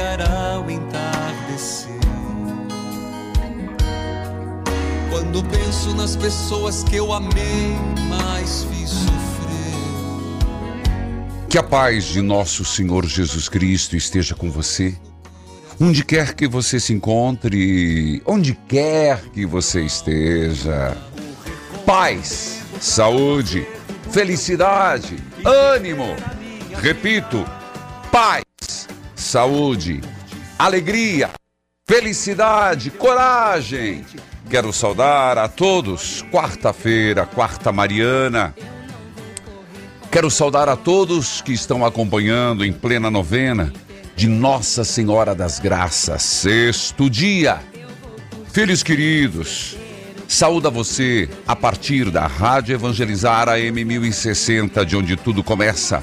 Chegará o entardecer. Quando penso nas pessoas que eu amei, mas fiz sofrer. Que a paz de nosso Senhor Jesus Cristo esteja com você. Onde quer que você se encontre, onde quer que você esteja. Paz, saúde, felicidade, ânimo. Repito, paz, saúde, alegria, felicidade, coragem. Quero saudar a todos. Quarta-feira, quarta Mariana. Quero saudar a todos que estão acompanhando em plena novena de Nossa Senhora das Graças, sexto dia. Filhos queridos, saúda você a partir da Rádio Evangelizar AM 1060, de onde tudo começa.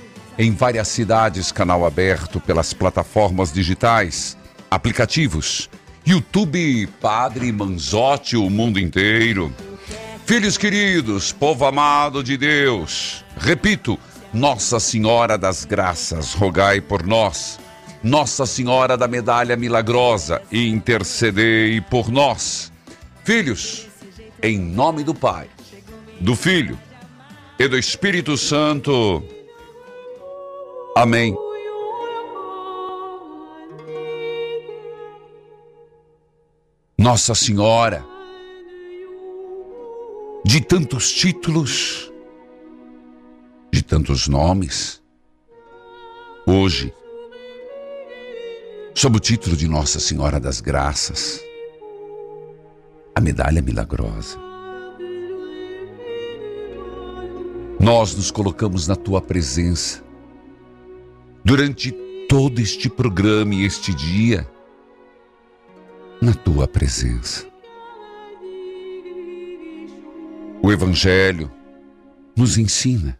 Em várias cidades, canal aberto pelas plataformas digitais, aplicativos, YouTube, Padre Manzotti, o mundo inteiro. Filhos queridos, povo amado de Deus, repito, Nossa Senhora das Graças, rogai por nós. Nossa Senhora da Medalha Milagrosa, intercedei por nós. Filhos, em nome do Pai, do Filho e do Espírito Santo. Amém. Nossa Senhora, de tantos títulos, de tantos nomes, hoje, sob o título de Nossa Senhora das Graças, a medalha milagrosa. Nós nos colocamos na tua presença durante todo este programa e este dia, na tua presença. O Evangelho nos ensina.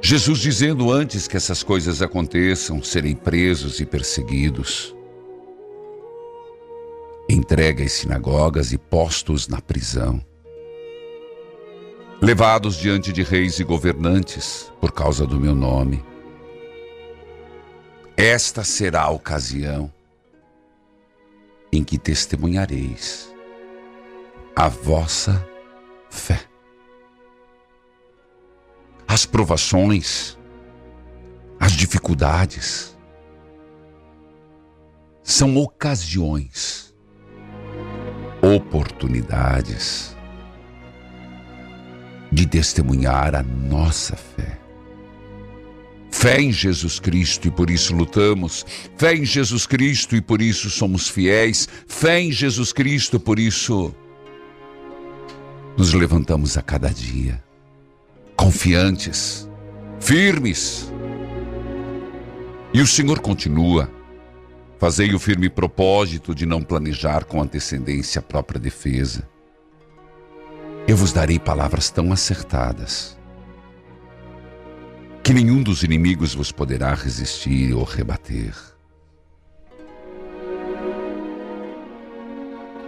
Jesus dizendo antes que essas coisas aconteçam, serem presos e perseguidos, entregue às sinagogas e postos na prisão, levados diante de reis e governantes por causa do meu nome. Esta será a ocasião em que testemunhareis a vossa fé. As provações, as dificuldades, são ocasiões, oportunidades de testemunhar a nossa fé. Fé em Jesus Cristo e por isso lutamos. Fé em Jesus Cristo e por isso somos fiéis. Fé em Jesus Cristo, por isso nos levantamos a cada dia, confiantes, firmes. E o Senhor continua. Fazei o firme propósito de não planejar com antecedência a própria defesa. Eu vos darei palavras tão acertadas que nenhum dos inimigos vos poderá resistir ou rebater.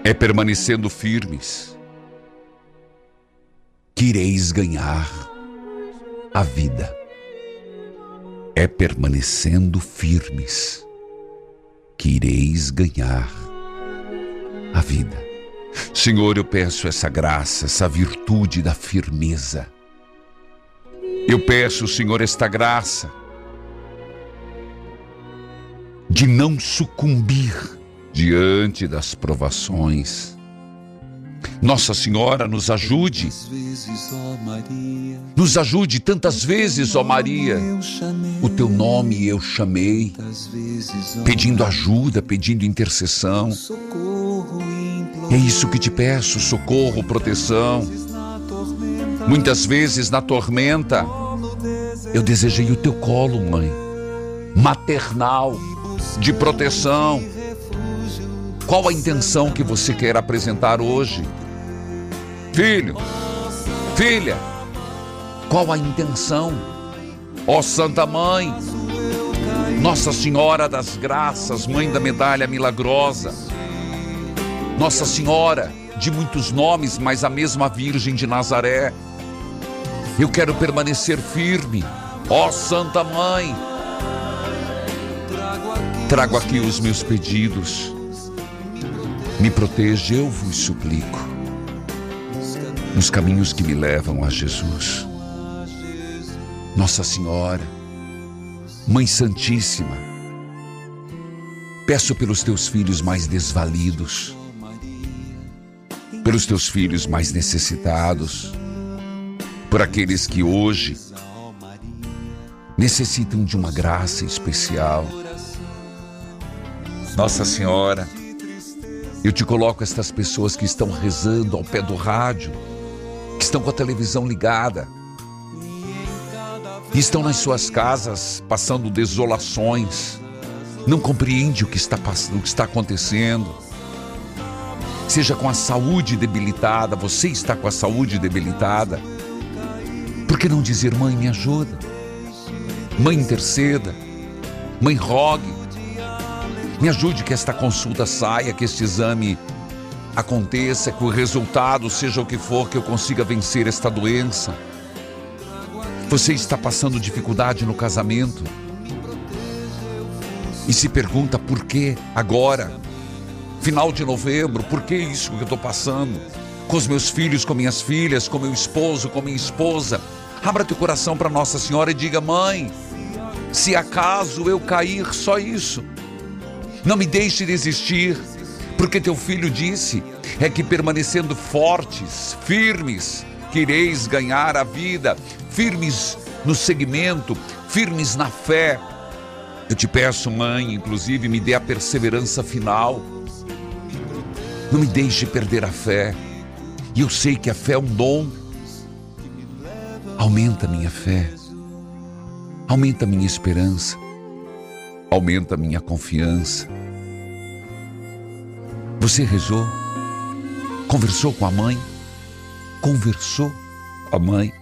É permanecendo firmes que ireis ganhar a vida. É permanecendo firmes que ireis ganhar a vida. Senhor, eu peço essa graça, essa virtude da firmeza. Eu peço, Senhor, esta graça de não sucumbir diante das provações. Nossa Senhora nos ajude. Nos ajude tantas vezes, ó Maria. O teu nome eu chamei, pedindo ajuda, pedindo intercessão. É isso que te peço: socorro, proteção. Muitas vezes na tormenta, eu desejei o teu colo, mãe, maternal, de proteção. Qual a intenção que você quer apresentar hoje? Filho, filha, qual a intenção? Ó oh, Santa Mãe, Nossa Senhora das Graças, Mãe da Medalha Milagrosa, Nossa Senhora de muitos nomes, mas a mesma Virgem de Nazaré. Eu quero permanecer firme, ó Santa Mãe. Trago aqui os meus pedidos. Me proteja, eu vos suplico nos caminhos que me levam a Jesus. Nossa Senhora, Mãe Santíssima, peço pelos teus filhos mais desvalidos, pelos teus filhos mais necessitados, por aqueles que hoje necessitam de uma graça especial. Nossa Senhora, eu te coloco estas pessoas que estão rezando ao pé do rádio, que estão com a televisão ligada, e estão nas suas casas passando desolações, não compreende o que está o que está acontecendo. Seja com a saúde debilitada, você está com a saúde debilitada. Por que não dizer, mãe, me ajuda? Mãe, interceda. Mãe, rogue. Me ajude que esta consulta saia, que este exame aconteça, que o resultado seja o que for, que eu consiga vencer esta doença. Você está passando dificuldade no casamento e se pergunta por que agora, final de novembro, por que isso que eu estou passando? Com os meus filhos, com minhas filhas, com meu esposo, com minha esposa. Abra teu coração para Nossa Senhora e diga: Mãe, se acaso eu cair, só isso. Não me deixe desistir porque teu filho disse: é que permanecendo fortes, firmes, quereis ganhar a vida, firmes no segmento, firmes na fé. Eu te peço, mãe, inclusive, me dê a perseverança final. Não me deixe perder a fé. E eu sei que a fé é um dom. Aumenta a minha fé. Aumenta a minha esperança. Aumenta a minha confiança. Você rezou? Conversou com a mãe? Conversou com a mãe?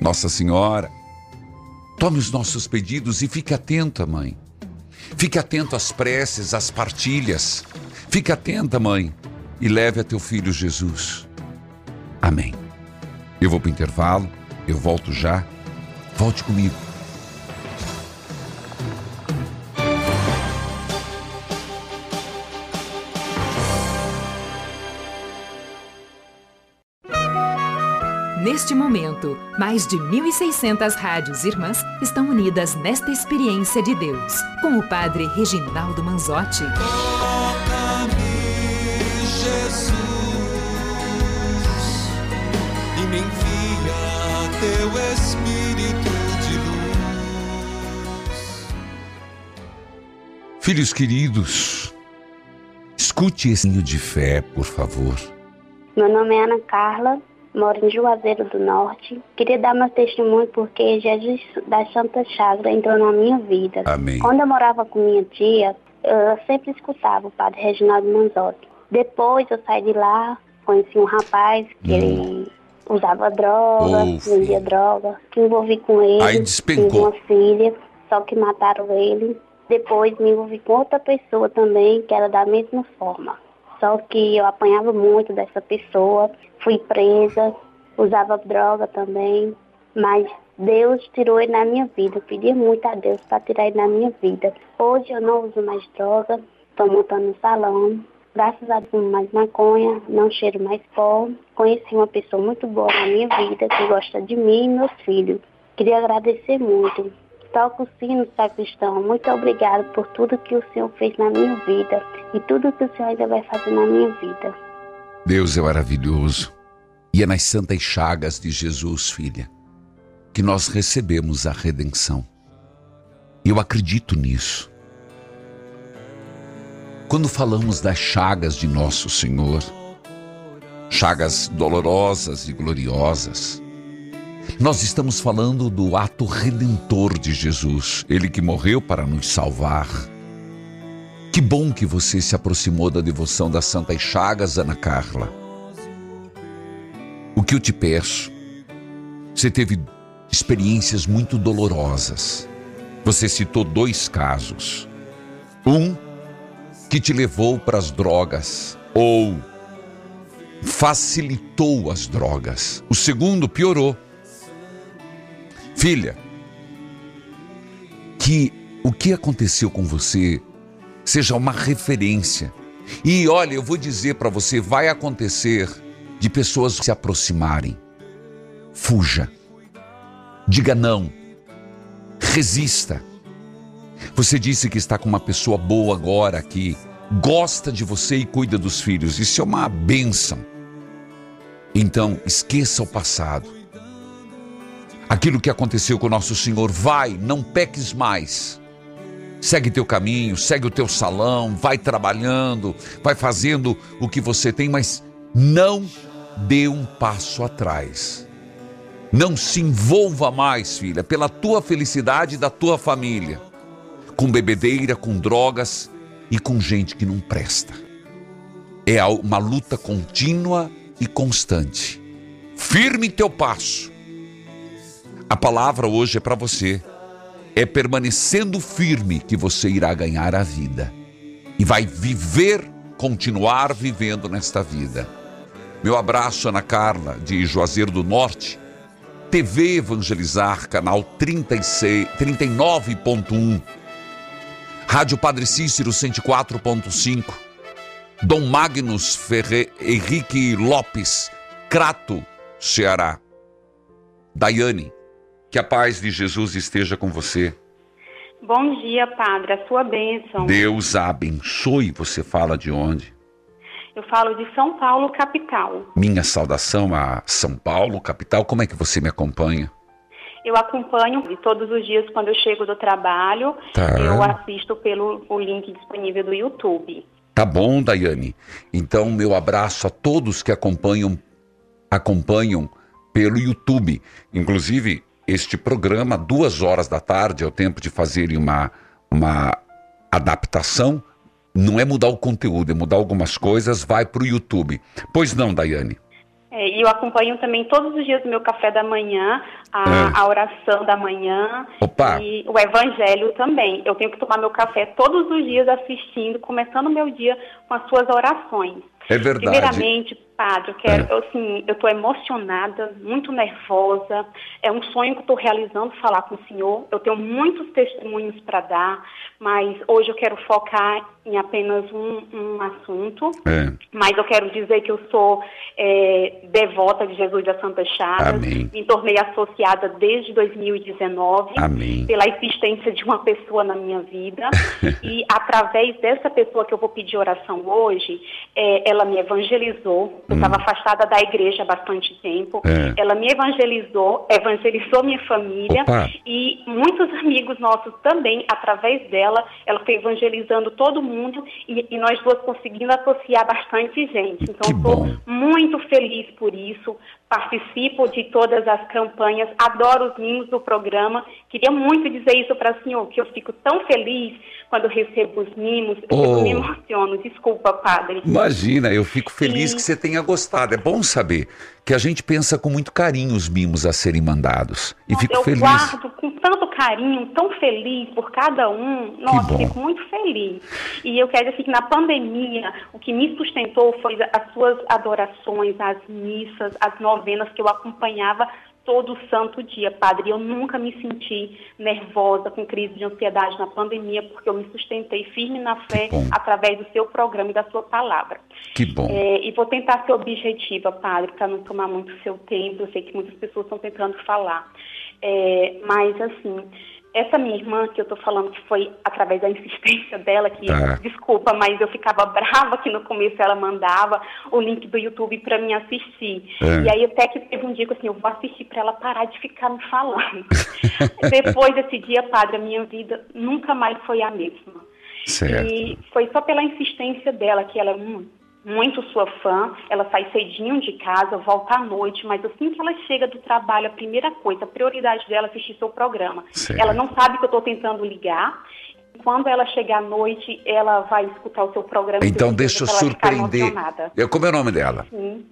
Nossa Senhora, tome os nossos pedidos e fique atenta, mãe. Fique atento às preces, às partilhas. Fique atenta, mãe, e leve a teu filho Jesus. Amém. Eu vou para o intervalo, eu volto já. Volte comigo. Neste momento, mais de 1.600 rádios irmãs estão unidas nesta experiência de Deus, com o Padre Reginaldo Manzotti. Filhos queridos, escute esse de fé, por favor. Meu nome é Ana Carla, moro em Juazeiro do Norte. Queria dar meu testemunho porque Jesus da Santa Chagra entrou na minha vida. Amém. Quando eu morava com minha tia, eu sempre escutava o padre Reginaldo Manzotti. Depois eu saí de lá, conheci um rapaz que Hum. ele usava droga, vendia droga, que envolvi com ele. Aí despencou. Uma filha, só que mataram ele. Depois me envolvi com outra pessoa também, que era da mesma forma. Só que eu apanhava muito dessa pessoa, fui presa, usava droga também, mas Deus tirou ele na minha vida. Eu muito a Deus para tirar ele na minha vida. Hoje eu não uso mais droga, estou montando um salão. Graças a Deus, mais maconha, não cheiro mais pó. Conheci uma pessoa muito boa na minha vida, que gosta de mim e meus filhos. Queria agradecer muito. Toco o sino, sacristão. Muito obrigado por tudo que o Senhor fez na minha vida e tudo que o Senhor ainda vai fazer na minha vida. Deus é maravilhoso. E é nas santas chagas de Jesus, filha, que nós recebemos a redenção. Eu acredito nisso. Quando falamos das chagas de nosso Senhor, chagas dolorosas e gloriosas, nós estamos falando do ato redentor de Jesus, ele que morreu para nos salvar. Que bom que você se aproximou da devoção das Santas Chagas, Ana Carla. O que eu te peço, você teve experiências muito dolorosas. Você citou dois casos. Um que te levou para as drogas ou facilitou as drogas. O segundo piorou. Filha, que o que aconteceu com você seja uma referência. E olha, eu vou dizer para você, vai acontecer de pessoas se aproximarem. Fuja. Diga não. Resista. Você disse que está com uma pessoa boa agora que gosta de você e cuida dos filhos. Isso é uma bênção. Então, esqueça o passado. Aquilo que aconteceu com o nosso Senhor, vai, não peques mais. Segue teu caminho, segue o teu salão, vai trabalhando, vai fazendo o que você tem, mas não dê um passo atrás. Não se envolva mais, filha, pela tua felicidade e da tua família, com bebedeira, com drogas e com gente que não presta. É uma luta contínua e constante. Firme teu passo. A palavra hoje é para você. É permanecendo firme que você irá ganhar a vida e vai viver, continuar vivendo nesta vida. Meu abraço, Ana Carla, de Juazeiro do Norte. TV Evangelizar, canal 36, 39.1. Rádio Padre Cícero 104.5. Dom Magnus Ferre, Henrique Lopes, Crato, Ceará. Daiane, que a paz de Jesus esteja com você. Bom dia, Padre, a sua bênção. Deus abençoe. Você fala de onde? Eu falo de São Paulo, capital. Minha saudação a São Paulo, capital. Como é que você me acompanha? Eu acompanho e todos os dias quando eu chego do trabalho, Tá. eu assisto pelo o link disponível do YouTube. Tá bom, Daiane. Então, meu abraço a todos que acompanham acompanham pelo YouTube. Inclusive, este programa, duas horas da tarde, é o tempo de fazerem uma, uma adaptação. Não é mudar o conteúdo, é mudar algumas coisas, vai para o YouTube. Pois não, Daiane? É, e eu acompanho também todos os dias o meu café da manhã, a, É. a oração da manhã Opa. e o evangelho também. Eu tenho que tomar meu café todos os dias assistindo, começando o meu dia com as suas orações. É verdade. Primeiramente, padre, eu quero, É. eu, assim, eu estou emocionada, muito nervosa. É um sonho que estou realizando falar com o senhor. Eu tenho muitos testemunhos para dar, mas hoje eu quero focar em apenas um, um assunto. É. Mas eu quero dizer que eu sou é, devota de Jesus da Santa Chagas. Amém. Me tornei associada desde 2019 Amém. pela existência de uma pessoa na minha vida. e através dessa pessoa que eu vou pedir oração hoje, é, ela me evangelizou. Eu estava afastada da igreja há bastante tempo. Hum. É. Ela me evangelizou, evangelizou minha família. Opa. E muitos amigos nossos também, através dela, ela foi evangelizando todo mundo e, e nós duas conseguindo associar bastante gente. Então, estou muito feliz por isso, participo de todas as campanhas, adoro os mimos do programa. Queria muito dizer isso para o senhor, que eu fico tão feliz quando recebo os mimos, eu Oh. me emociono. Desculpa, padre. Imagina, eu fico feliz Sim. que você tenha gostado. É bom saber que a gente pensa com muito carinho os mimos a serem mandados. E fico eu feliz. guardo com tanto carinho, tão feliz por cada um. Nossa, bom. fico muito feliz. E eu quero dizer que na pandemia, o que me sustentou foi as suas adorações, as missas, as novenas que eu acompanhava todo santo dia, padre. Eu nunca me senti nervosa, com crise de ansiedade na pandemia, porque eu me sustentei firme na fé através do seu programa e da sua palavra. Que bom. É, e vou tentar ser objetiva, padre, para não tomar muito seu tempo. Eu sei que muitas pessoas estão tentando falar. É, mas, assim, essa minha irmã que eu estou falando que foi através da insistência dela, que, Tá. desculpa, mas eu ficava brava que no começo ela mandava o link do YouTube para mim assistir. É. E aí até que teve um dia que assim, eu vou assistir para ela parar de ficar me falando. Depois desse dia, padre, a minha vida nunca mais foi a mesma. Certo. E foi só pela insistência dela, que ela mu- muito sua fã, ela sai cedinho de casa, volta à noite, mas assim que ela chega do trabalho, a primeira coisa, a prioridade dela é assistir seu programa. Certo. Ela não sabe que eu estou tentando ligar. Quando ela chegar à noite, ela vai escutar o seu programa. Então deixa eu ela surpreender. Eu, como é o nome dela? Sim.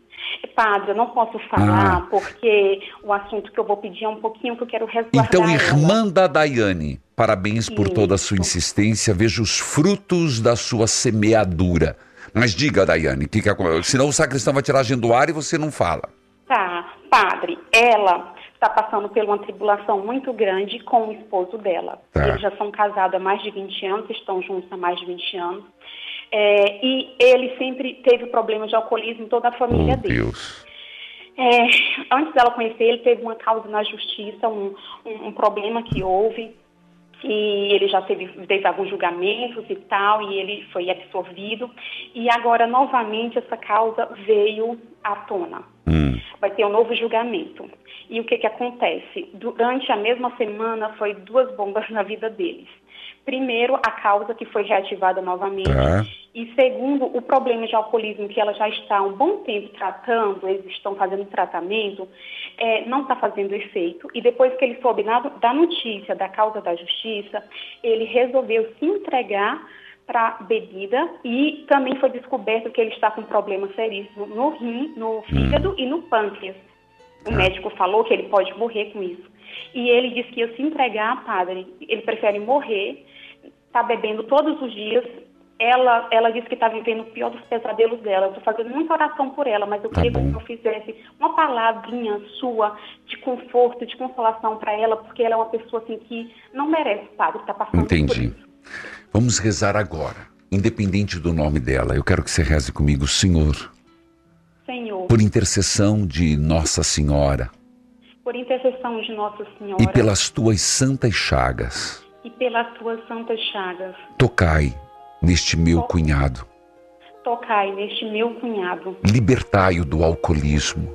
Padre, eu não posso falar, Ah. porque o assunto que eu vou pedir é um pouquinho que eu quero resguardar Então, ela. irmã da Daiane, parabéns por Isso. toda a sua insistência. Vejo os frutos da sua semeadura. Mas diga, Daiane, que que é, senão o sacristão vai tirar a gente do ar e você não fala. Tá, padre, ela está passando por uma tribulação muito grande com o esposo dela. Tá. Eles já são casados há mais de 20 anos, estão juntos há mais de 20 anos. É, e ele sempre teve problemas de alcoolismo em toda a família Oh, dele. Deus. É, antes dela conhecer ele, teve uma causa na justiça, um, um- um problema que houve, e ele já teve, teve alguns julgamentos e tal, e ele foi absorvido. E agora, novamente, essa causa veio à tona. Hum. Vai ter um novo julgamento. E o que, que acontece? Durante a mesma semana, foi duas bombas na vida deles. Primeiro, a causa que foi reativada novamente. Tá. E segundo, o problema de alcoolismo que ela já está há um bom tempo tratando, eles estão fazendo tratamento, é, não está fazendo efeito. E depois que ele soube na- da notícia da causa da justiça, ele resolveu se entregar para bebida e também foi descoberto que ele está com problemas seríssimos no rim, no fígado e no pâncreas. O médico falou que ele pode morrer com isso. E ele disse que ia se entregar, padre. Ele prefere morrer, está bebendo todos os dias. Ela, ela disse que está vivendo o pior dos pesadelos dela. Eu estou fazendo muita oração por ela, mas eu Tá queria que bom. o senhor fizesse uma palavrinha sua de conforto, de consolação para ela, porque ela é uma pessoa assim que não merece, padre, está passando por Entendi. isso. Vamos rezar agora. Independente do nome dela, eu quero que você reze comigo, Senhor, Senhor, por intercessão de Nossa Senhora por intercessão de Nossa Senhora e pelas tuas santas chagas, e pelas tuas santas chagas, tocai neste meu cunhado, tocai neste meu cunhado, libertai-o do alcoolismo.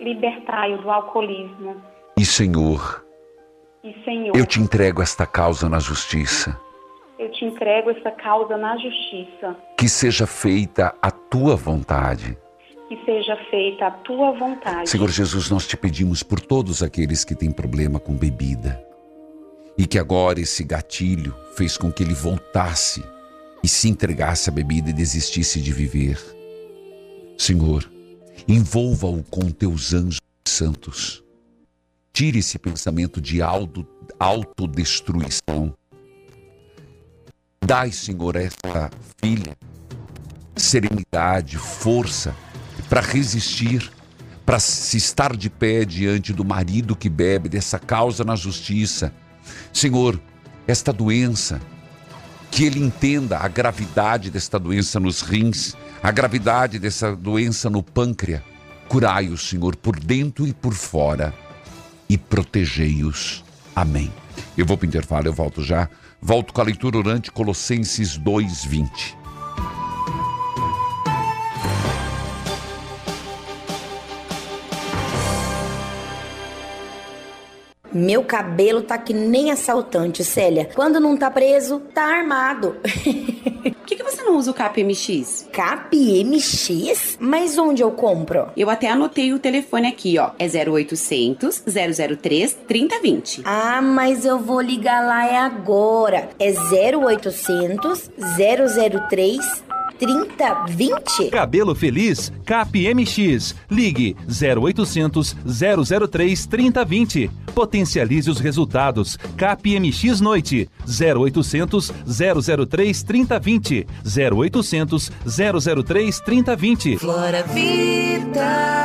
libertai-o do alcoolismo. E, Senhor, E, Senhor, eu te entrego esta causa na justiça. eu te entrego essa causa na justiça. Que seja feita a tua vontade. Que seja feita a tua vontade. Senhor Jesus, nós te pedimos por todos aqueles que têm problema com bebida e que agora esse gatilho fez com que ele voltasse e se entregasse à bebida e desistisse de viver. Senhor, envolva-o com teus anjos santos. Tire esse pensamento de auto, autodestruição. Dai, Senhor, a esta filha serenidade, força para resistir, para se estar de pé diante do marido que bebe, dessa causa na justiça. Senhor, esta doença, que ele entenda a gravidade desta doença nos rins, a gravidade dessa doença no pâncreas. Curai-o, Senhor, por dentro e por fora e protegei-os. Amém. Eu vou para o intervalo, eu volto já. Volto com a leitura orante Colossenses 2:20. Meu cabelo tá que nem assaltante, Célia. Quando não tá preso, tá armado. Por que, que você não usa o KPMX? KPMX? Mas onde eu compro? Eu até anotei o telefone aqui, ó. É 0800 003 3020. Ah, mas eu vou ligar lá é agora. É 0800 003 3020? Cabelo Feliz, CapMX. Ligue 0800 003 3020. Potencialize os resultados. CapMX Noite. 0800 003 3020. 0800 003 3020. Flora Vida.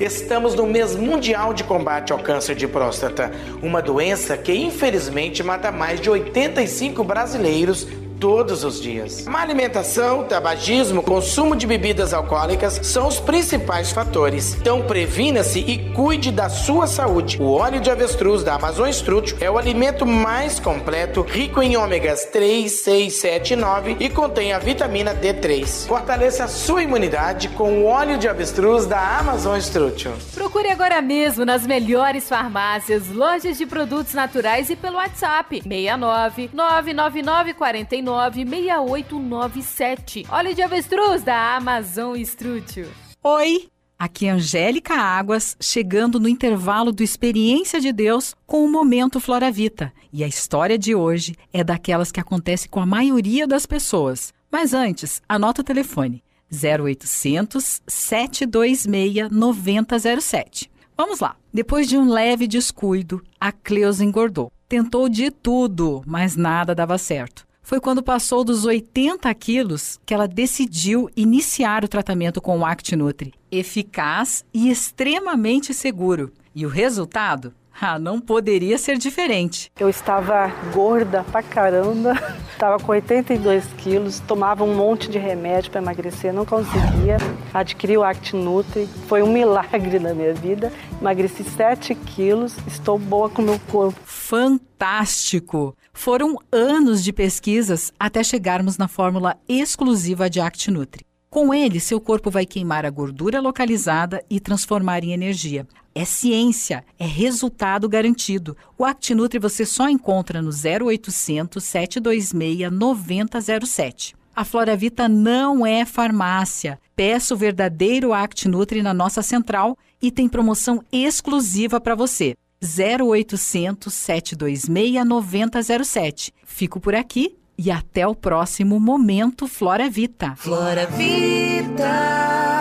Estamos no mês mundial de combate ao câncer de próstata, uma doença que infelizmente mata mais de 85 brasileiros todos os dias. Má alimentação, tabagismo, consumo de bebidas alcoólicas são os principais fatores. Então previna-se e cuide da sua saúde. O óleo de avestruz da Amazon Strútil é o alimento mais completo, rico em ômegas 3, 6, 7 e 9 e contém a vitamina D3. Fortaleça a sua imunidade com o óleo de avestruz da Amazon Strútil. Procure agora mesmo nas melhores farmácias, lojas de produtos naturais e pelo WhatsApp 69 999 49 96897. Óleo de avestruz da Amazon Strútil. Oi, aqui é Angélica Águas, chegando no intervalo do Experiência de Deus com o Momento Flora Vita. E a história de hoje é daquelas que acontece com a maioria das pessoas. Mas antes, anota o telefone: 0800 726 9007. Vamos lá. Depois de um leve descuido, a Cleusa engordou. Tentou de tudo, mas nada dava certo foi quando passou dos 80 quilos que ela decidiu iniciar o tratamento com o ActiNutri. Eficaz e extremamente seguro. E o resultado? Ah, não poderia ser diferente. Eu estava gorda pra caramba, estava com 82 quilos, tomava um monte de remédio para emagrecer, não conseguia. Adquiri o ActiNutri, foi um milagre na minha vida. Emagreci 7 quilos, estou boa com o meu corpo. Fantástico! Foram anos de pesquisas até chegarmos na fórmula exclusiva de ActiNutri. Com ele, seu corpo vai queimar a gordura localizada e transformar em energia. É ciência, é resultado garantido. O ActiNutri você só encontra no 0800 726 9007. A Floravita não é farmácia. Peça o verdadeiro ActiNutri na nossa central e tem promoção exclusiva para você. 0800 726 9007. Fico por aqui e até o próximo Momento Flora Vita. Flora Vida.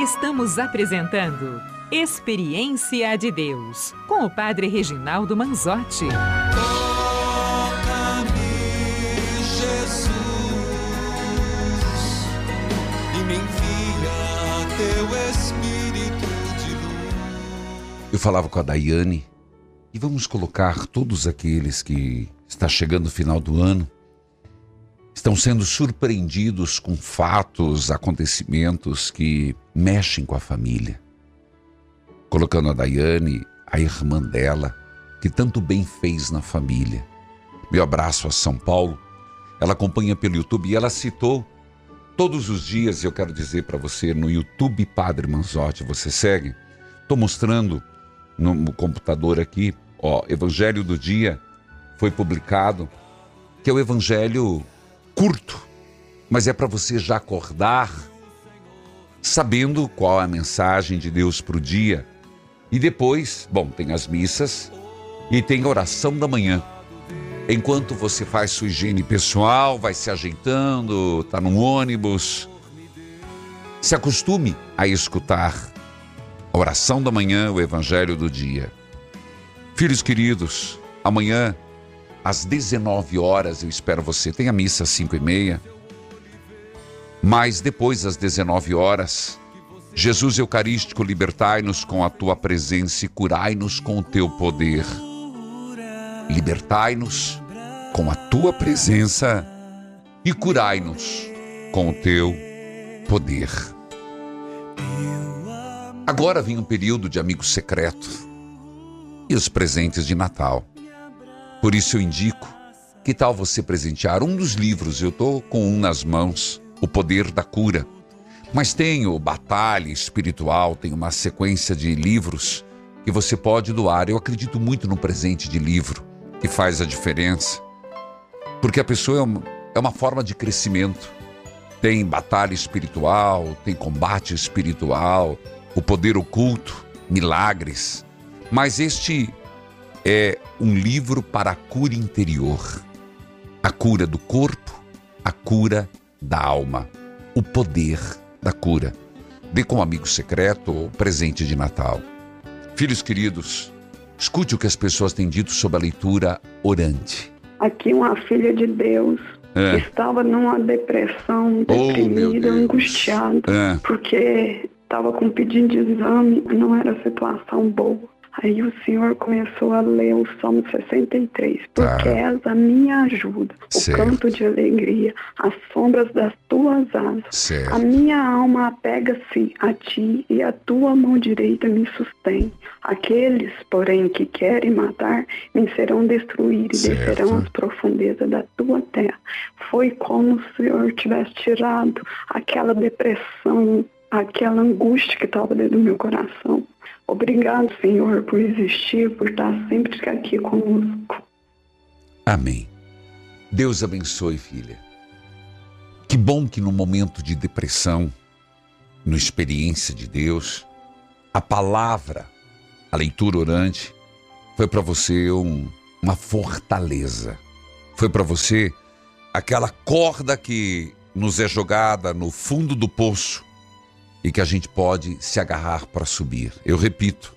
Estamos apresentando Experiência de Deus com o Padre Reginaldo Manzotti. Eu falava com a Daiane e vamos colocar todos aqueles que está chegando o final do ano estão sendo surpreendidos com fatos, acontecimentos que mexem com a família. Colocando a Daiane, a irmã dela, que tanto bem fez na família. Meu abraço a São Paulo. Ela acompanha pelo YouTube e ela citou todos os dias, eu quero dizer para você, no YouTube Padre Manzotti, você segue? Estou mostrando no computador aqui, ó, Evangelho do Dia foi publicado, que é o Evangelho curto, mas é para você já acordar sabendo qual é a mensagem de Deus para o dia. E depois, bom, tem as missas e tem a oração da manhã. Enquanto você faz sua higiene pessoal, vai se ajeitando, está no ônibus, se acostume a escutar a oração da manhã, o evangelho do dia. Filhos queridos, amanhã às 19 horas eu espero você. Tem a missa às 5 e meia. Mas depois, às 19 horas, Jesus Eucarístico, libertai-nos com a tua presença e curai-nos com o teu poder. Libertai-nos com a tua presença e curai-nos com o teu poder. Agora vem um período de amigo secreto e os presentes de Natal. Por isso eu indico, que tal você presentear um dos livros? Eu estou com um nas mãos, O Poder da Cura. Mas tenho Batalha Espiritual, tem uma sequência de livros que você pode doar. Eu acredito muito no presente de livro, que faz a diferença. Porque a pessoa é uma, é uma forma de crescimento. Tem batalha espiritual, tem combate espiritual, o poder oculto, milagres. Mas este é um livro para a cura interior. A cura do corpo, a cura da alma, o poder da cura. Dê com um amigo secreto ou presente de Natal. Filhos queridos, escute o que as pessoas têm dito sobre a leitura orante. Aqui uma filha de Deus É. estava numa depressão, Oh, deprimida, Deus. angustiada, É. porque estava com pedido de exame, não era situação boa. Aí o Senhor começou a ler o Salmo 63, porque Tá. és a minha ajuda, o Certo. canto de alegria, as sombras das tuas asas. Certo. A minha alma apega-se a ti e a tua mão direita me sustém. Aqueles, porém, que querem matar, me serão destruir e Certo. descerão as profundezas da tua terra. Foi como se o Senhor tivesse tirado aquela depressão, aquela angústia que estava dentro do meu coração. Obrigado, Senhor, por existir, por estar sempre aqui conosco. Amém. Deus abençoe, filha. Que bom que no momento de depressão, no experiência de Deus, a palavra, a leitura orante, foi para você um- uma fortaleza. Foi para você aquela corda que nos é jogada no fundo do poço e que a gente pode se agarrar para subir. Eu repito,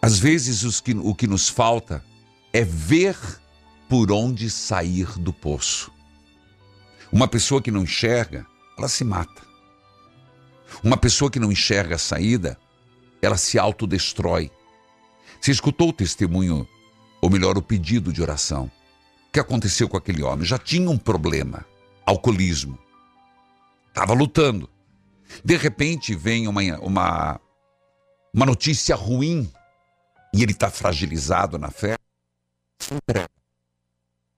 às vezes que- o que nos falta é ver por onde sair do poço. Uma pessoa que não enxerga, ela se mata. Uma pessoa que não enxerga a saída, ela se autodestrói. Você escutou o testemunho, ou melhor, o pedido de oração. O que aconteceu com aquele homem? Já tinha um problema, alcoolismo. Estava lutando. De repente vem uma, uma, uma notícia ruim e ele está fragilizado na fé.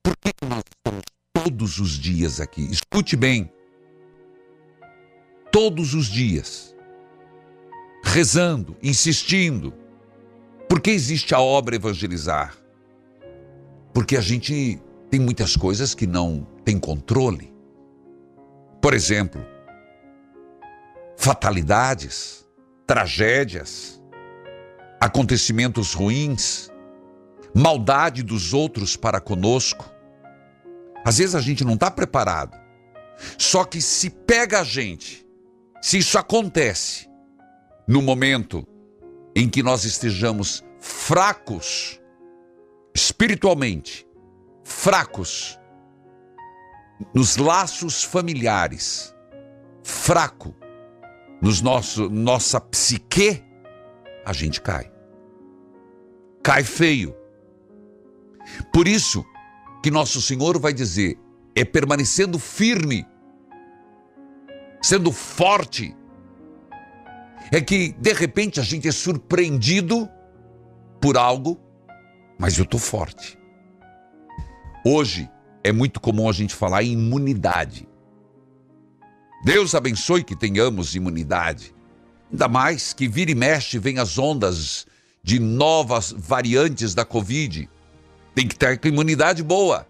Por que nós estamos todos os dias aqui? Escute bem. Todos os dias. Rezando, insistindo. Por que existe a obra evangelizar? Porque a gente tem muitas coisas que não tem controle. Por exemplo, fatalidades, tragédias, acontecimentos ruins, maldade dos outros para conosco. Às vezes a gente não está preparado. Só que se pega a gente, se isso acontece no momento em que nós estejamos fracos, espiritualmente, fracos, nos laços familiares, fraco nos nosso nossa psique, a gente cai. Cai feio. Por isso que nosso Senhor vai dizer: é permanecendo firme, sendo forte, é que de repente a gente é surpreendido por algo, mas eu tô forte. Hoje é muito comum a gente falar em imunidade. Deus abençoe que tenhamos imunidade. Ainda mais que vira e mexe vem as ondas de novas variantes da Covid. Tem que ter com imunidade boa.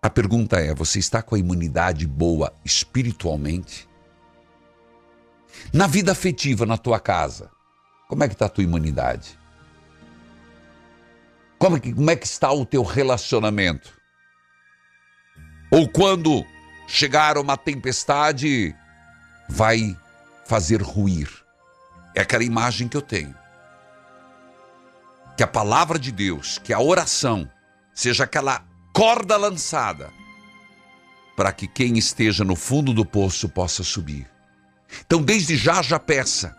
A pergunta é: você está com a imunidade boa espiritualmente? Na vida afetiva na tua casa, como é que está a tua imunidade? Como é, que, como é que está o teu relacionamento? Ou quando chegar uma tempestade, vai fazer ruir. É aquela imagem que eu tenho. Que a palavra de Deus, que a oração, seja aquela corda lançada para que quem esteja no fundo do poço possa subir. Então, desde já, já peça.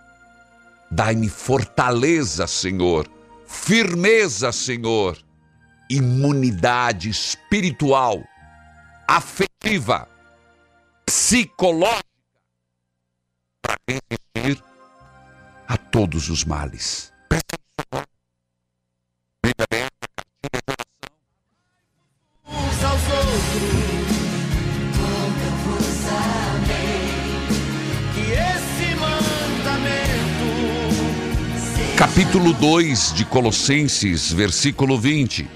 Dai-me fortaleza, Senhor, firmeza, Senhor, imunidade espiritual, afetiva, psicológica, para resistir a todos os males. Capítulo 2 de Colossenses, versículo 20.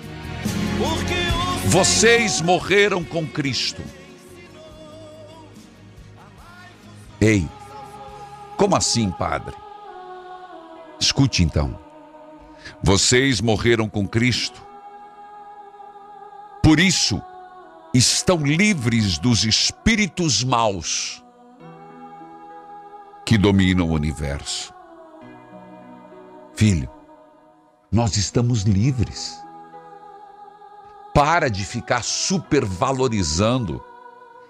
Vocês morreram com Cristo. Ei, como assim, padre? Escute então. Vocês morreram com Cristo. Por isso, estão livres dos espíritos maus que dominam o universo. Filho, nós estamos livres. Para de ficar supervalorizando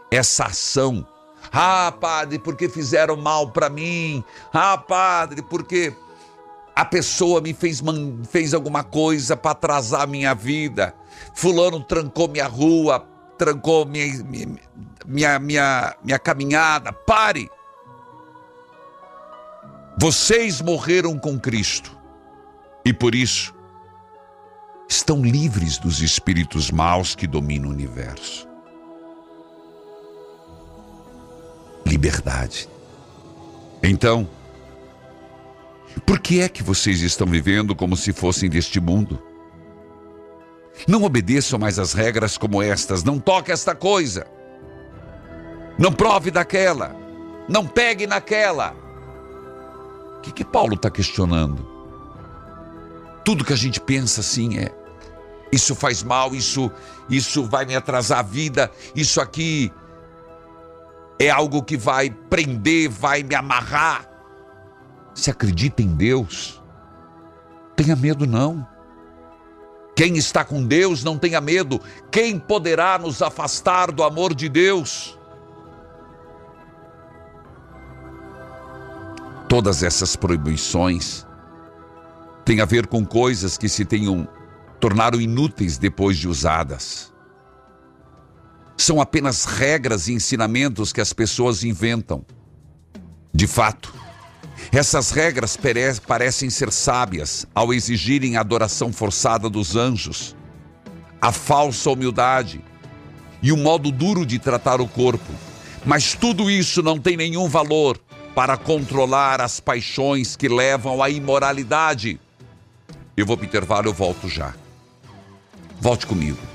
essa ação. Ah, padre, porque fizeram mal para mim. Ah, padre, porque a pessoa me fez, fez alguma coisa para atrasar a minha vida. Fulano trancou minha rua, trancou minha, minha, minha, minha caminhada. Pare! Vocês morreram com Cristo e por isso estão livres dos espíritos maus que dominam o universo. Liberdade. Então, por que é que vocês estão vivendo como se fossem deste mundo? Não obedeçam mais as regras como estas. Não toque esta coisa. Não prove daquela. Não pegue naquela. O que, que Paulo está questionando? Tudo que a gente pensa assim é: isso faz mal, isso, isso vai me atrasar a vida, isso aqui é algo que vai prender, vai me amarrar. Se acredita em Deus, tenha medo não. Quem está com Deus não tenha medo. Quem poderá nos afastar do amor de Deus? Todas essas proibições têm a ver com coisas que se tenham tornaram inúteis depois de usadas. São apenas regras e ensinamentos que as pessoas inventam. De fato, essas regras parecem ser sábias ao exigirem a adoração forçada dos anjos, a falsa humildade e o modo duro de tratar o corpo. Mas tudo isso não tem nenhum valor para controlar as paixões que levam à imoralidade. Eu vou para o intervalo, eu volto já. Volte comigo.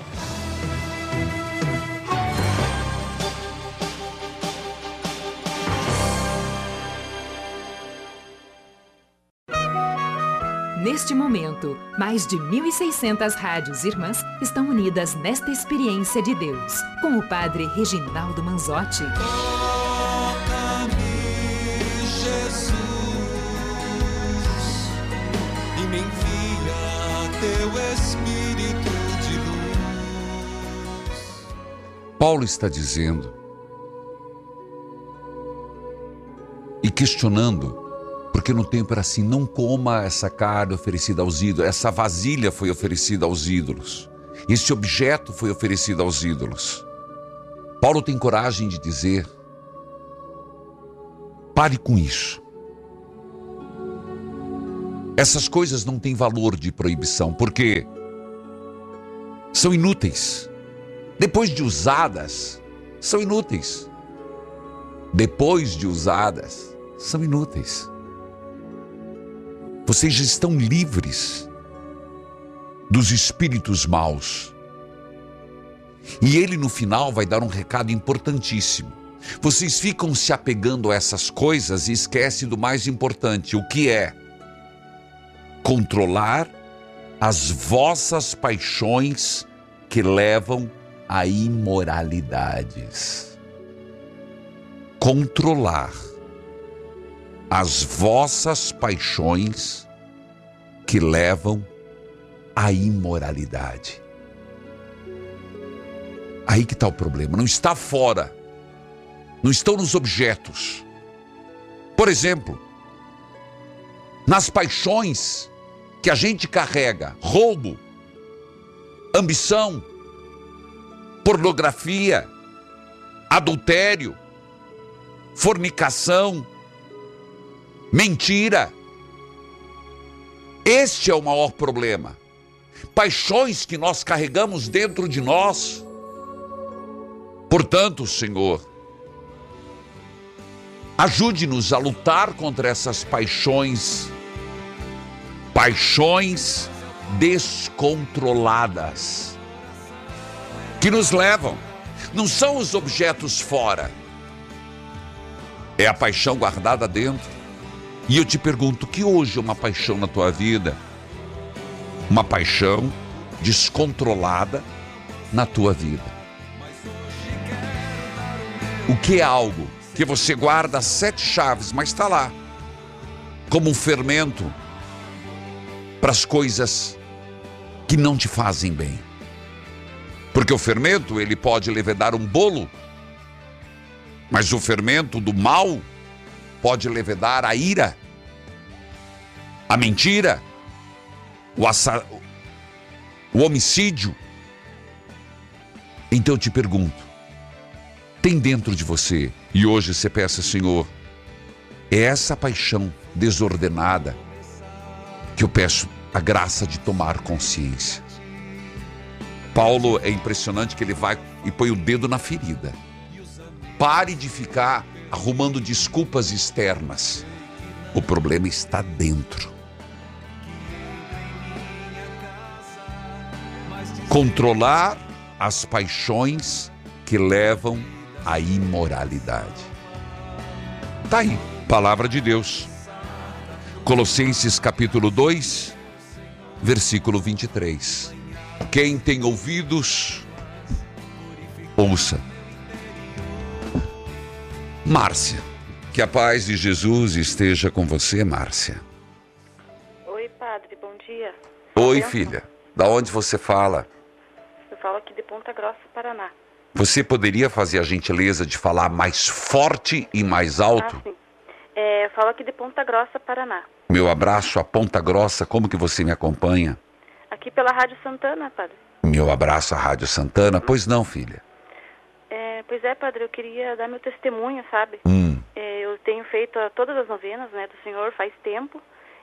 Neste momento, mais de 1.600 rádios irmãs estão unidas nesta experiência de Deus, com o Padre Reginaldo Manzotti. Toca-me, Jesus, e me envia teu Espírito de luz. Paulo está dizendo e questionando porque no tempo era assim: não coma essa carne oferecida aos ídolos, essa vasilha foi oferecida aos ídolos, esse objeto foi oferecido aos ídolos. Paulo tem coragem de dizer: pare com isso. Essas coisas não têm valor de proibição, porque são inúteis. Depois de usadas, são inúteis. Depois de usadas, são inúteis. Vocês estão livres dos espíritos maus. E ele no final vai dar um recado importantíssimo. Vocês ficam se apegando a essas coisas e esquecem do mais importante, o que é controlar as vossas paixões que levam a imoralidades. Controlar as vossas paixões que levam à imoralidade. Aí que está o problema. Não está fora. Não estão nos objetos. Por exemplo, nas paixões que a gente carrega: roubo, ambição, pornografia, adultério, fornicação, mentira. Este é o maior problema. Paixões que nós carregamos dentro de nós. Portanto, Senhor, ajude-nos a lutar contra essas paixões Paixões descontroladas que nos levam. Não são os objetos fora, é a paixão guardada dentro. E eu te pergunto: que hoje é uma paixão na tua vida? Uma paixão descontrolada na tua vida. O que é algo que você guarda sete chaves, mas está lá, como um fermento para as coisas que não te fazem bem. Porque o fermento, ele pode levedar um bolo, mas o fermento do mal pode levedar a ira, a mentira, o, assa... o homicídio. Então eu te pergunto, tem dentro de você, e hoje você peça, Senhor, é essa paixão desordenada que eu peço a graça de tomar consciência. Paulo é impressionante que ele vai e põe o dedo na ferida. Pare de ficar arrumando desculpas externas. O problema está dentro. Controlar as paixões que levam à imoralidade. Tá aí, palavra de Deus. Colossenses capítulo 2, versículo 23. Quem tem ouvidos, ouça. Márcia, que a paz de Jesus esteja com você, Márcia. Oi, padre, bom dia. Oi, filha. Da onde você fala? Eu falo aqui de Ponta Grossa, Paraná. Você poderia fazer a gentileza de falar mais forte e mais alto? Ah, sim. É, eu falo aqui de Ponta Grossa, Paraná. Meu abraço a Ponta Grossa, como que você me acompanha? Aqui pela Rádio Santana, padre. Meu abraço à Rádio Santana. Pois não, filha. Pois é, padre, eu queria dar meu testemunho, sabe? Hum. É, eu tenho feito a- todas as novenas, né, do Senhor faz tempo.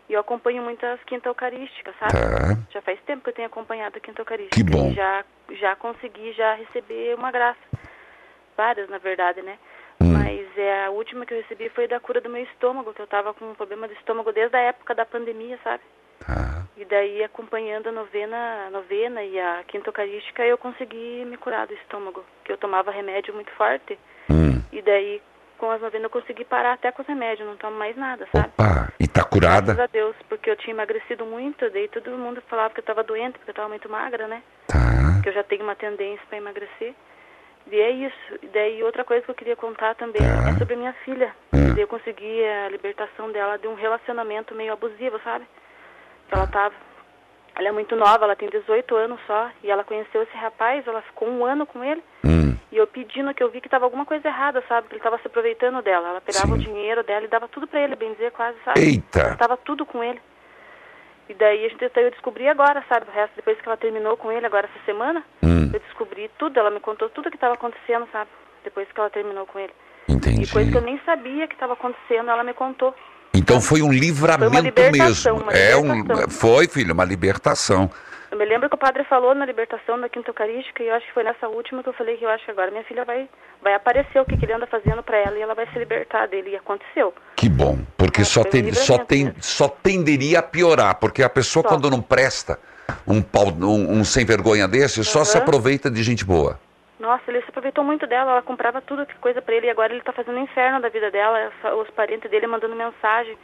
E eu acompanho muitas quinta eucarística, sabe? Tá. Já faz tempo que eu tenho acompanhado a quinta eucarística. Que bom. E já, já consegui já receber uma graça. Várias, na verdade, né? Hum. Mas é, a última que eu recebi foi da cura do meu estômago, que eu tava com um problema de estômago desde a época da pandemia, sabe? Tá. E daí, acompanhando a novena, a novena e a quinta eucarística, eu consegui me curar do estômago, que eu tomava remédio muito forte. Hum. E daí, com as novenas, eu consegui parar até com os remédios, não tomo mais nada, sabe? Ah, e tá Graças curada? a Deus, porque eu tinha emagrecido muito, daí todo mundo falava que eu estava doente, porque eu estava muito magra, né? Tá. Que eu já tenho uma tendência para emagrecer. E é isso. E daí outra coisa que eu queria contar também Tá. é sobre minha filha. Daí eu consegui a libertação dela de um relacionamento meio abusivo, sabe? Ela tava. Ela é muito nova, ela tem 18 anos só, e ela conheceu esse rapaz, ela ficou um ano com ele. Hum. E eu pedindo que eu vi que tava alguma coisa errada, sabe? Que ele tava se aproveitando dela. Ela pegava o dinheiro dela e dava tudo pra ele, bem dizer, quase, sabe? Eita! Ela tava tudo com ele. E daí a gente eu descobri agora, sabe? O resto, depois que ela terminou com ele, agora essa semana, Hum. eu descobri tudo. Ela me contou tudo que tava acontecendo, sabe? Depois que ela terminou com ele. Entendi. E coisa que eu nem sabia que tava acontecendo, ela me contou. Então foi um livramento libertação, mesmo. é um, foi, filho, uma libertação. Eu me lembro que o padre falou na libertação da Quinta Eucarística e eu acho que foi nessa última que eu falei que eu acho que agora minha filha vai, vai aparecer o que, que ele anda fazendo pra ela e ela vai se libertar dele. E aconteceu. Que bom, porque só, foi um tem, só, tem, só tenderia a piorar, porque a pessoa Só. quando não presta um, pau, um, um sem vergonha desse, só se aproveita de gente boa. Nossa, ele se aproveitou muito dela, ela comprava tudo que coisa pra ele e agora ele tá fazendo um inferno da vida dela, os parentes dele mandando mensagem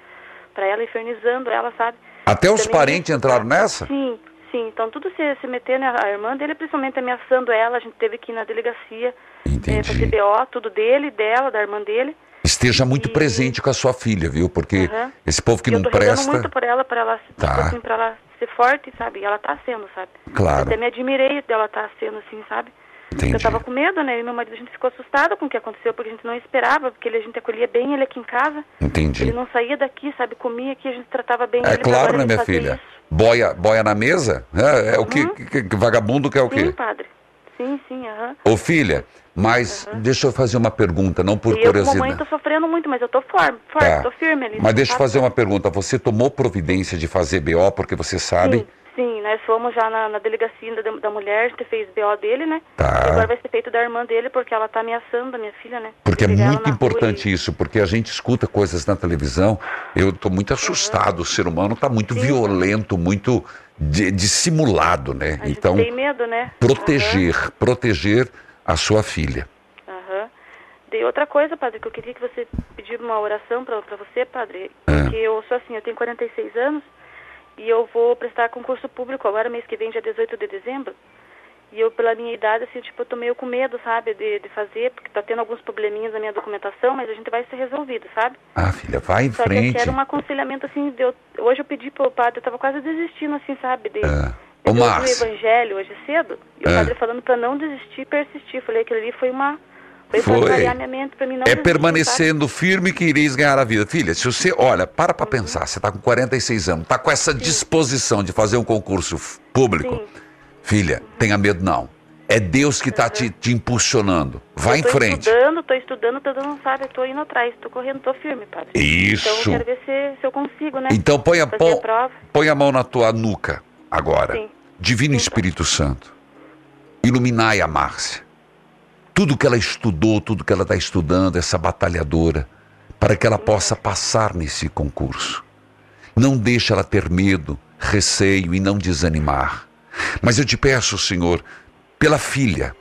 pra ela, infernizando ela, sabe? Até os Também- parentes entraram nessa? Sim, sim. Então tudo se, se meter, né? A irmã dele principalmente ameaçando ela, a gente teve que ir na delegacia é, fazer BO, tudo dele, dela, da irmã dele. Esteja muito presente com a sua filha, viu? Porque Aham. esse povo que E eu não presta. muito por ela, pra ela, tipo Tá. assim, pra ela ser forte, sabe? E ela tá sendo, sabe? Claro. Até me admirei dela tá sendo assim, sabe? Entendi. eu tava com medo, né? E meu marido, a gente ficou assustado com o que aconteceu, porque a gente não esperava, porque ele, a gente acolhia bem ele aqui em casa. Entendi. Ele não saía daqui, sabe? Comia aqui, a gente tratava bem É ele. pra claro, né, minha filha? isso. Boia, boia na mesa? É, é o que, Uhum. que- que- vagabundo quer o quê? Sim, padre. Sim, sim, aham. Ô filha, mas deixa eu fazer uma pergunta, não por e eu, curiosidade. mãe, tô sofrendo muito, mas eu tô forte, forte Tá. tô firme ali. Mas deixa eu fazer uma pergunta. Você tomou providência de fazer BO porque você sabe Sim, nós fomos já na, na delegacia da, da mulher, a gente fez BO dele, né? Tá. Agora vai ser feito da irmã dele, porque ela tá ameaçando a minha filha, né? Porque é muito importante isso, porque a gente escuta coisas na televisão, eu estou muito assustado, o ser humano está muito violento, muito di- dissimulado, né? A Então, tem medo, né? proteger, proteger a sua filha. De outra coisa, padre, que eu queria que você pedisse uma oração para você, padre, É. porque eu sou assim, eu tenho 46 anos e eu vou prestar concurso público agora mês que vem, dia 18 de dezembro. E eu, pela minha idade, assim, tipo, eu tô meio com medo, sabe, de, de fazer, porque tá tendo alguns probleminhas na minha documentação, mas a gente vai ser resolvido, sabe? Ah, filha, vai em Só que eu frente. quero um aconselhamento, assim, eu- hoje eu pedi pro padre, eu tava quase desistindo, assim, sabe, de, de eu o Márcia, evangelho hoje cedo, e o É. padre falando pra não desistir e persistir. Falei que ali foi uma... Foi, Foi. clarear minha mente, pra mim não é desistir, permanecendo firme que ireis ganhar a vida. Filha, se você, olha, para Uhum. para pensar, você está com 46 anos, está com essa disposição de fazer um concurso público. Filha, tenha medo não. É Deus que está te, te impulsionando. Vai em Uhum. frente. estudando, tô estudando, tô dando, sabe, tô indo atrás, tô correndo, tô firme, padre. Isso. Então eu quero ver se, se eu consigo, né? Então põe a, pão- a põe a mão na tua nuca agora. Sim. Divino Espírito Santo, iluminai a Márcia. Tudo que ela estudou, tudo que ela está estudando, essa batalhadora, para que ela possa passar nesse concurso. Não deixe ela ter medo, receio e não desanimar. Mas eu te peço, Senhor, pela filha,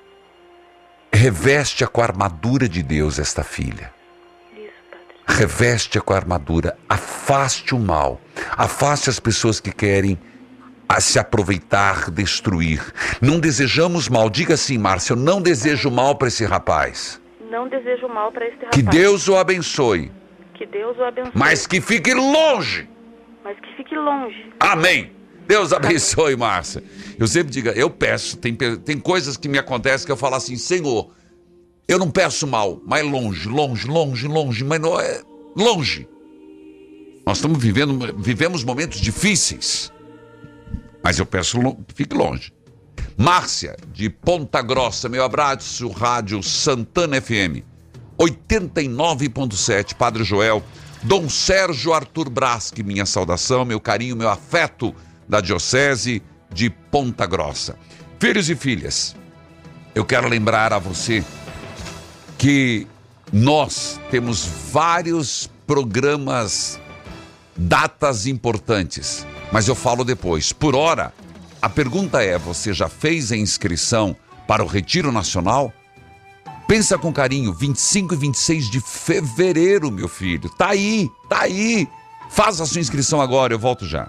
reveste-a com a armadura de Deus esta filha. Reveste-a com a armadura, afaste o mal, afaste as pessoas que querem a se aproveitar, destruir. Não desejamos mal. Diga assim, Márcia, eu não desejo mal para esse rapaz. Não desejo mal pra esse rapaz. Que Deus o abençoe, Que Deus o abençoe. mas que fique longe. Mas que fique longe. Amém. Deus abençoe, Márcia. Eu sempre digo, eu peço, tem, tem coisas que me acontecem que eu falo assim, Senhor, eu não peço mal, mas longe, longe, longe, longe, mas não é longe. Nós estamos vivendo, vivemos momentos difíceis, mas eu peço, fique longe. Márcia, de Ponta Grossa, meu abraço, Rádio Santana FM, 89.7, Padre Joel, Dom Sérgio Arthur Brasque, minha saudação, meu carinho, meu afeto da Diocese de Ponta Grossa. Filhos e filhas, eu quero lembrar a você que nós temos vários programas, datas importantes, mas eu falo depois. Por hora, a pergunta é: você já fez a inscrição para o Retiro Nacional? Pensa com carinho, 25 e 26 de fevereiro, meu filho. Tá aí, tá aí. Faça a sua inscrição agora, eu volto já.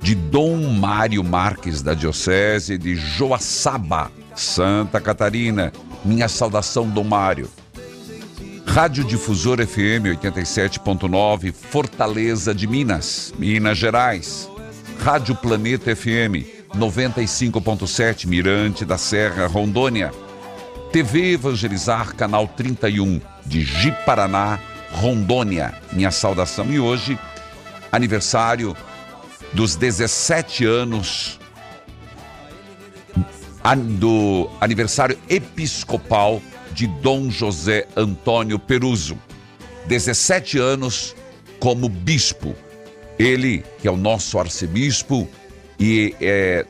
de Dom Mário Marques, da Diocese de Joaçaba, Santa Catarina. Minha saudação, Dom Mário. Rádio Difusor FM 87.9, Fortaleza de Minas, Minas Gerais. Rádio Planeta FM 95.7, Mirante da Serra, Rondônia. TV Evangelizar, canal 31, de Ji-Paraná, Rondônia. Minha saudação. E hoje, aniversário dos 17 anos an- do aniversário episcopal de Dom José Antônio Peruso. 17 anos como bispo. Ele, que é o nosso arcebispo, e é,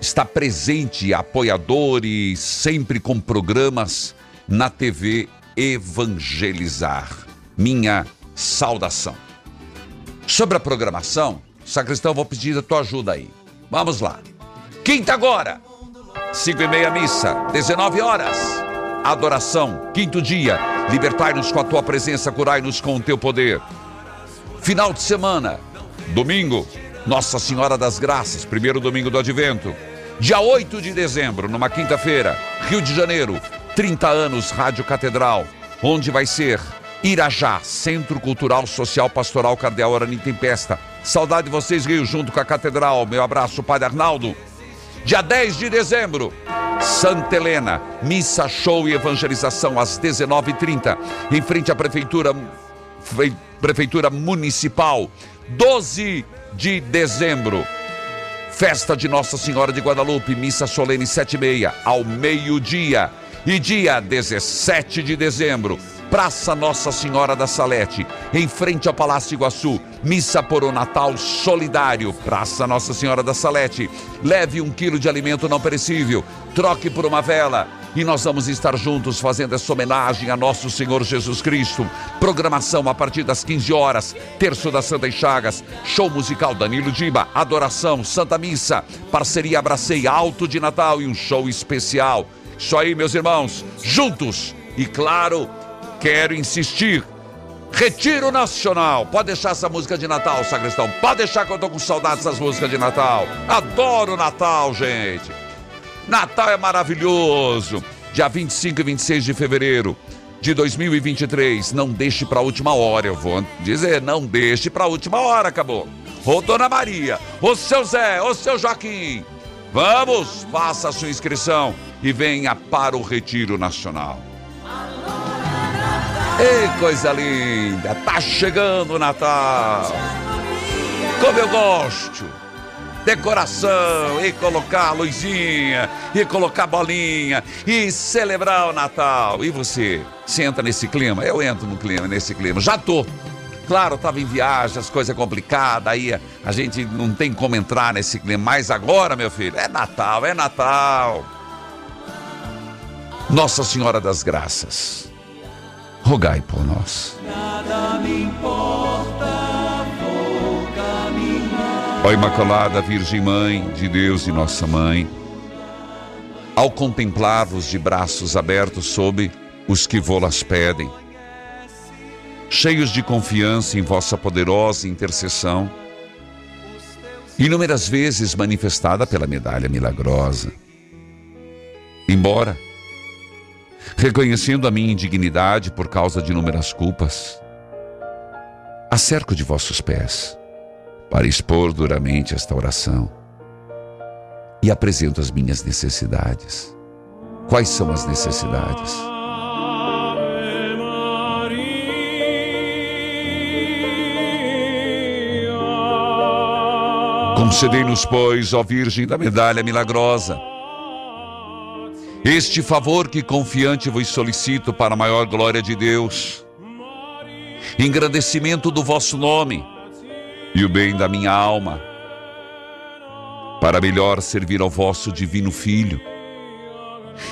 está presente, apoiador e sempre com programas na TV Evangelizar. Minha saudação. Sobre a programação, sacristão, vou pedir a tua ajuda aí. Vamos lá. Quinta agora, 5 e meia missa, 19 horas. Adoração, quinto dia. Libertai-nos com a tua presença, curai-nos com o teu poder. Final de semana, domingo, Nossa Senhora das Graças, primeiro domingo do Advento. Dia 8 de dezembro, numa quinta-feira, Rio de Janeiro, 30 anos, Rádio Catedral. onde vai ser Irajá, Centro Cultural Social Pastoral Cardeal Arani Tempesta. Saudade de vocês, Rio, junto com a Catedral. Meu abraço, Padre Arnaldo. Dia 10 de dezembro, Santa Helena, missa, show e evangelização às 19h30, em frente à Prefeitura, Prefeitura Municipal. 12 de dezembro, festa de Nossa Senhora de Guadalupe, missa solene 7 e meia, ao meio-dia. E dia 17 de dezembro, Praça Nossa Senhora da Salete, em frente ao Palácio Iguaçu. Missa por um Natal solidário. Praça Nossa Senhora da Salete. Leve um quilo de alimento não perecível. Troque por uma vela. E nós vamos estar juntos fazendo essa homenagem a nosso Senhor Jesus Cristo. Programação a partir das 15 horas. Terço das Santas Chagas. Show musical Danilo Diba. Adoração, Santa Missa. Parceria Abracei Alto de Natal e um show especial. Isso aí, meus irmãos. Juntos. E claro, quero insistir. Retiro Nacional. Pode deixar essa música de Natal, sacristão. Pode deixar que eu tô com saudades dessas músicas de Natal. Adoro Natal, gente. Natal é maravilhoso. Dia 25 e 26 de fevereiro de 2023. Não deixe para a última hora, eu vou dizer, não deixe para a última hora, acabou. Ô Dona Maria, ô seu Zé, ô seu Joaquim. Vamos, faça a sua inscrição e venha para o Retiro Nacional. Ei, coisa linda! Tá chegando o Natal! Como eu gosto! Decoração, e colocar a luzinha, e colocar bolinha, e celebrar o Natal. E você, se entra nesse clima? Eu entro no clima, nesse clima. Já tô. Claro, estava em viagem, as coisas complicadas, aí a gente não tem como entrar nesse clima. Mas agora, meu filho, é Natal, é Natal. Nossa Senhora das Graças rogai por nós. Nada me importa, vou caminhar. Ó Imaculada Virgem Mãe de Deus e Nossa Mãe, ao contemplar-vos de braços abertos sob os que vô-las pedem, cheios de confiança em vossa poderosa intercessão, inúmeras vezes manifestada pela medalha milagrosa. Embora reconhecendo a minha indignidade por causa de inúmeras culpas. Acerco de vossos pés para expor duramente esta oração e apresento as minhas necessidades. Quais são as necessidades? Concedei-nos, pois, ó Virgem da Medalha Milagrosa, este favor que confiante vos solicito para a maior glória de Deus, engrandecimento do vosso nome e o bem da minha alma, para melhor servir ao vosso divino Filho.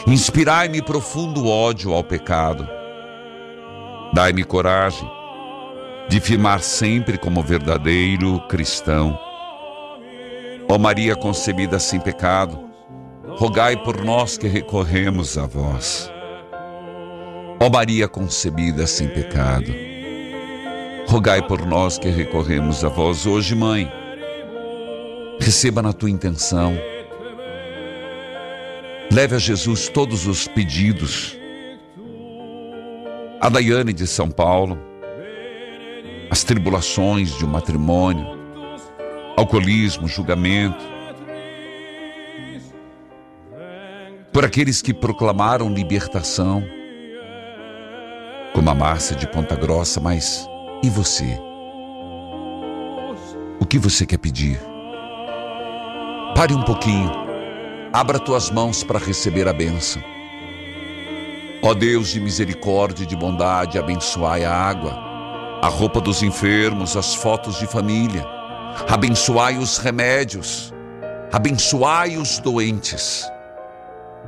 Inspirai-me profundo ódio ao pecado. Dai-me coragem de firmar sempre como verdadeiro cristão. Ó Maria concebida sem pecado, rogai por nós que recorremos a vós. Ó Maria concebida sem pecado, rogai por nós que recorremos a vós hoje, Mãe. Receba na tua intenção. Leve a Jesus todos os pedidos. A Daiane de São Paulo, as tribulações de um matrimônio, alcoolismo, julgamento, por aqueles que proclamaram libertação, como a Márcia de Ponta Grossa, mas e você? O que você quer pedir? Pare um pouquinho, abra tuas mãos para receber a bênção. Ó Deus de misericórdia e de bondade, abençoai a água, a roupa dos enfermos, as fotos de família, abençoai os remédios, abençoai os doentes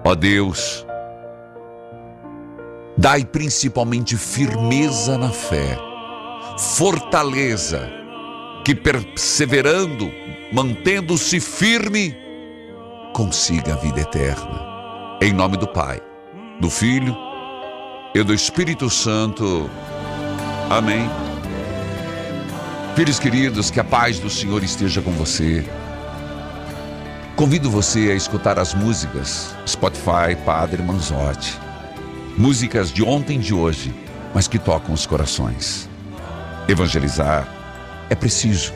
Ó Deus, dai principalmente firmeza na fé, fortaleza, que perseverando, mantendo-se firme, consiga a vida eterna. Em nome do Pai, do Filho e do Espírito Santo. Amém. Filhos queridos, que a paz do Senhor esteja com você. Convido você a escutar as músicas Spotify Padre Manzotti. Músicas de ontem e de hoje, mas que tocam os corações. Evangelizar é preciso,